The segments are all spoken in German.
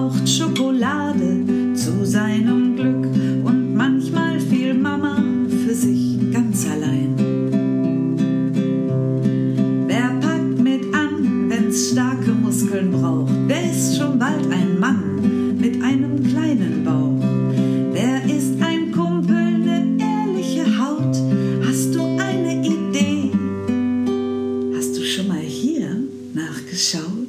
braucht Schokolade zu seinem Glück und manchmal viel Mama für sich ganz allein. Wer packt mit an, wenn's starke Muskeln braucht? Wer ist schon bald ein Mann mit einem kleinen Bauch? Wer ist ein Kumpel, ne ehrliche Haut? Hast du eine Idee? Hast du schon mal hier nachgeschaut?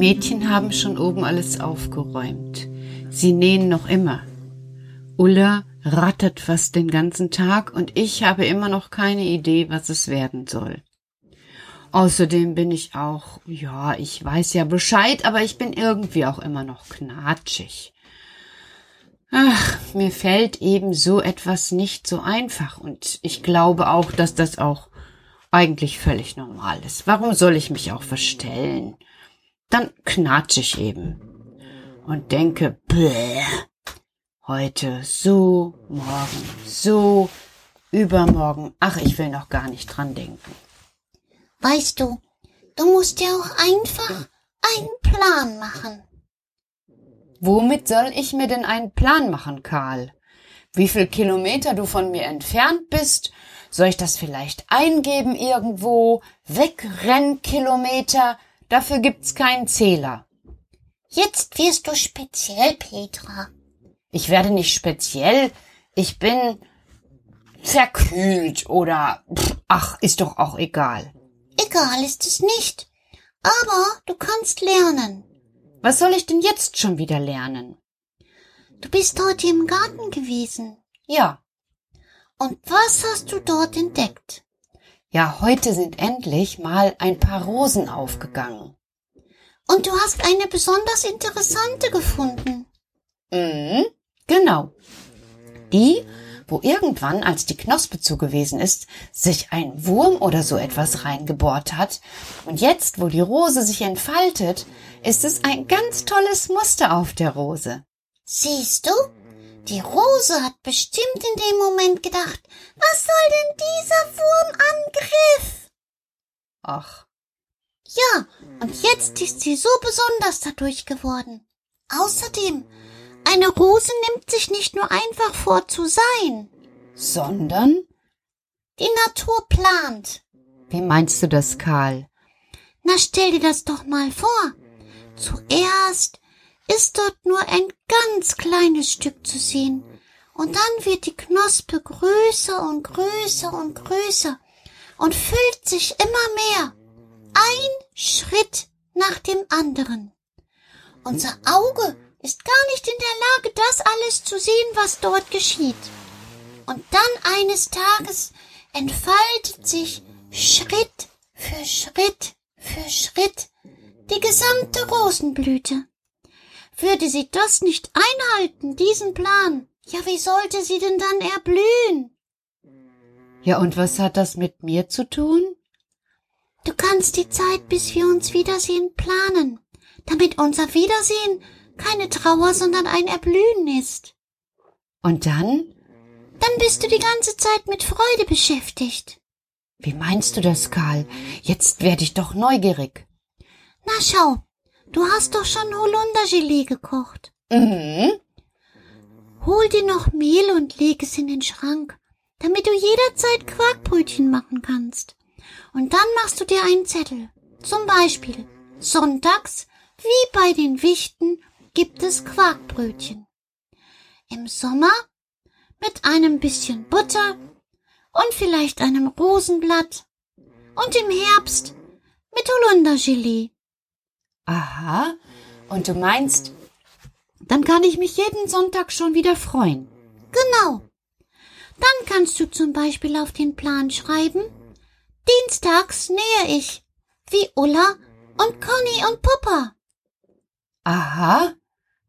Mädchen haben schon oben alles aufgeräumt. Sie nähen noch immer. Ulla rattert fast den ganzen Tag und ich habe immer noch keine Idee, was es werden soll. Außerdem bin ich auch, ja, ich weiß ja Bescheid, aber ich bin irgendwie auch immer noch knatschig. Ach, mir fällt eben so etwas nicht so einfach und ich glaube auch, dass das auch eigentlich völlig normal ist. Warum soll ich mich auch verstellen? Dann knatsch ich eben und denke, bäh, heute so, morgen so, übermorgen, ach, ich will noch gar nicht dran denken. Weißt du, du musst ja auch einfach einen Plan machen. Womit soll ich mir denn einen Plan machen, Karl? Wie viel Kilometer du von mir entfernt bist? Soll ich das vielleicht eingeben irgendwo? Wegrennkilometer? Kilometer? Dafür gibt's keinen Zähler. Jetzt wirst du speziell, Petra. Ich werde nicht speziell. Ich bin verkühlt oder pff, ach, ist doch auch egal. Egal ist es nicht. Aber du kannst lernen. Was soll ich denn jetzt schon wieder lernen? Du bist heute im Garten gewesen. Ja, Und was hast du dort entdeckt? Ja, heute sind endlich mal ein paar Rosen aufgegangen. Und du hast eine besonders interessante gefunden. Mhm, genau. Die, wo irgendwann, als die Knospe zugewesen ist, sich ein Wurm oder so etwas reingebohrt hat. Und jetzt, wo die Rose sich entfaltet, ist es ein ganz tolles Muster auf der Rose. Siehst du? Die Rose hat bestimmt in dem Moment gedacht, was soll denn dieser Wurmangriff? Ach, Ja, und jetzt ist sie so besonders dadurch geworden. Außerdem, eine Rose nimmt sich nicht nur einfach vor zu sein. sondern? Die Natur plant. Wie meinst du das, Karl? Na, stell dir das doch mal vor. Zuerst ist dort nur ein ganz kleines Stück zu sehen. Und dann wird die Knospe größer und größer und größer und füllt sich immer mehr. Ein Schritt nach dem anderen. Unser Auge ist gar nicht in der Lage, das alles zu sehen, was dort geschieht. Und dann eines Tages entfaltet sich Schritt für Schritt für Schritt die gesamte Rosenblüte. Würde sie das nicht einhalten, diesen Plan, ja, wie sollte sie denn dann erblühen? Ja, und was hat das mit mir zu tun? Du kannst die Zeit, bis wir uns wiedersehen, planen, damit unser Wiedersehen keine Trauer, sondern ein Erblühen ist. Und dann? Dann bist du die ganze Zeit mit Freude beschäftigt. Wie meinst du das, Karl? Jetzt werde ich doch neugierig. Na schau, du hast doch schon Holundergelee gekocht. Mhm. Hol dir noch Mehl und leg es in den Schrank, damit du jederzeit Quarkbrötchen machen kannst. Und dann machst du dir einen Zettel. Zum Beispiel, sonntags, wie bei den Wichten, gibt es Quarkbrötchen. Im Sommer mit einem bisschen Butter und vielleicht einem Rosenblatt. Und im Herbst mit Holundergelee. Aha. Und du meinst, dann kann ich mich jeden Sonntag schon wieder freuen. Genau. Dann kannst du zum Beispiel auf den Plan schreiben, Dienstags nähe ich, wie Ulla und Conny und Puppa. Aha.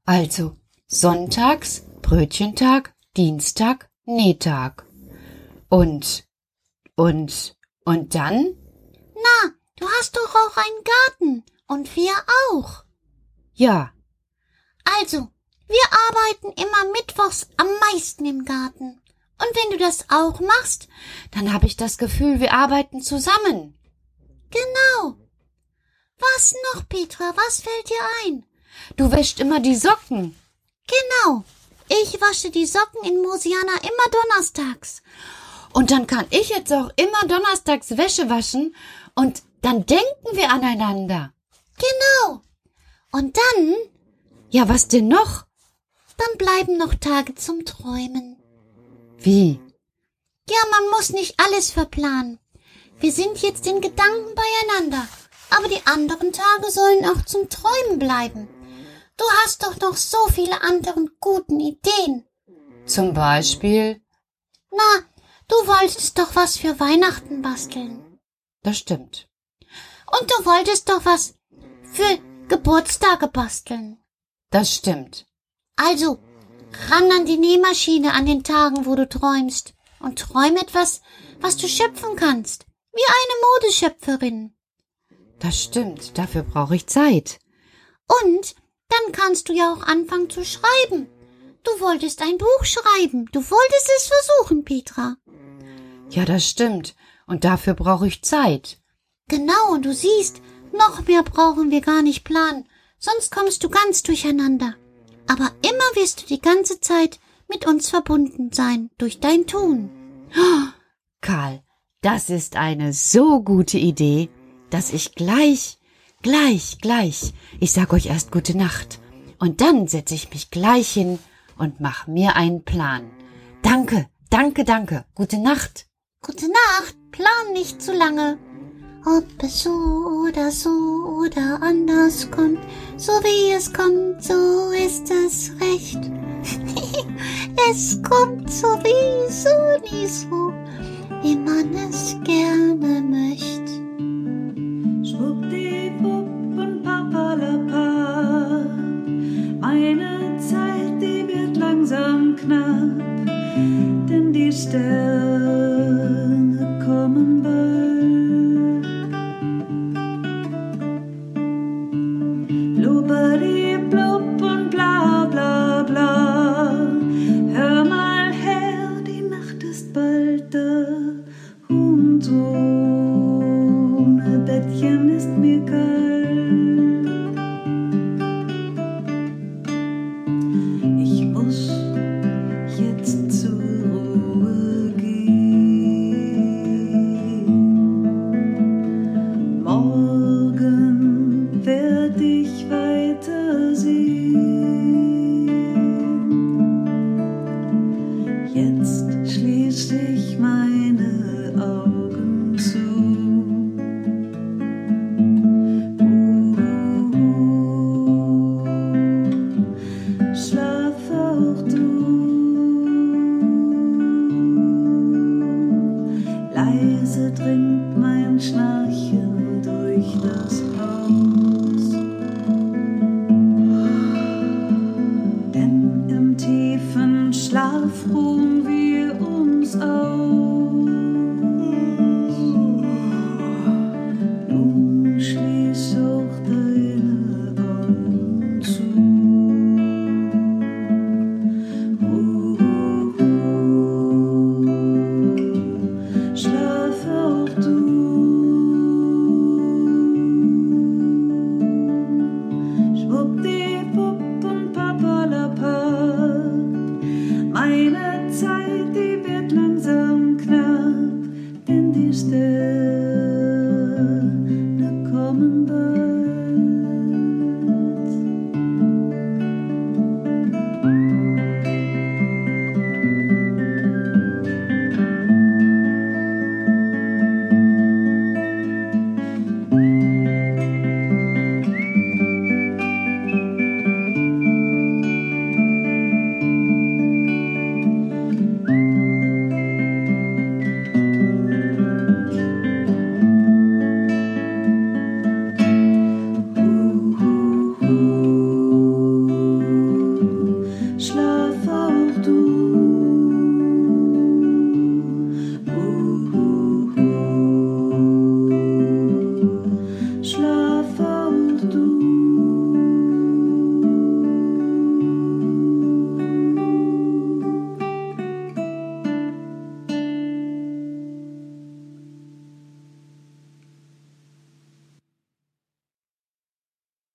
Also, sonntags, Brötchentag, Dienstag, Nähtag. Und, und, und dann? Na, du hast doch auch einen Garten und wir auch. Ja, Also, wir arbeiten immer mittwochs am meisten im Garten. Und wenn du das auch machst, dann habe ich das Gefühl, wir arbeiten zusammen. genau. Was noch, Petra? Was fällt dir ein? Du wäscht immer die Socken. Genau. Ich wasche die Socken in Mosiana immer donnerstags. Und dann kann ich jetzt auch immer donnerstags Wäsche waschen und dann denken wir aneinander. Genau. Und dann, Ja, was denn noch? dann bleiben noch Tage zum Träumen. Wie? Ja, man muss nicht alles verplanen. Wir sind jetzt in Gedanken beieinander, aber die anderen Tage sollen auch zum Träumen bleiben. Du hast doch noch so viele andere guten Ideen. Zum Beispiel? Na, du wolltest doch was für Weihnachten basteln. Das stimmt. Und du wolltest doch was für Geburtstage basteln. Das stimmt. Also, ran an die Nähmaschine an den Tagen, wo du träumst. Und träum etwas, was du schöpfen kannst. Wie eine Modeschöpferin. Das stimmt. Dafür brauche ich Zeit. Und dann kannst du ja auch anfangen zu schreiben. Du wolltest ein Buch schreiben. Du wolltest es versuchen, Petra. Ja, das stimmt. Und dafür brauche ich Zeit. Genau, und du siehst, Noch mehr brauchen wir gar nicht planen, sonst kommst du ganz durcheinander. Aber immer wirst du die ganze Zeit mit uns verbunden sein durch dein Tun. Karl, das ist eine so gute Idee, dass ich gleich, gleich, gleich, ich sag euch erst gute Nacht, und dann setze ich mich gleich hin und mach mir einen Plan. Danke, danke, danke. Gute Nacht. Gute Nacht, plan nicht zu lange. Ob es so oder so oder anders kommt, so wie es kommt, so ist es recht. es kommt so wie so nie so, wie man es gerne möchte. Nacht ist bald tudo.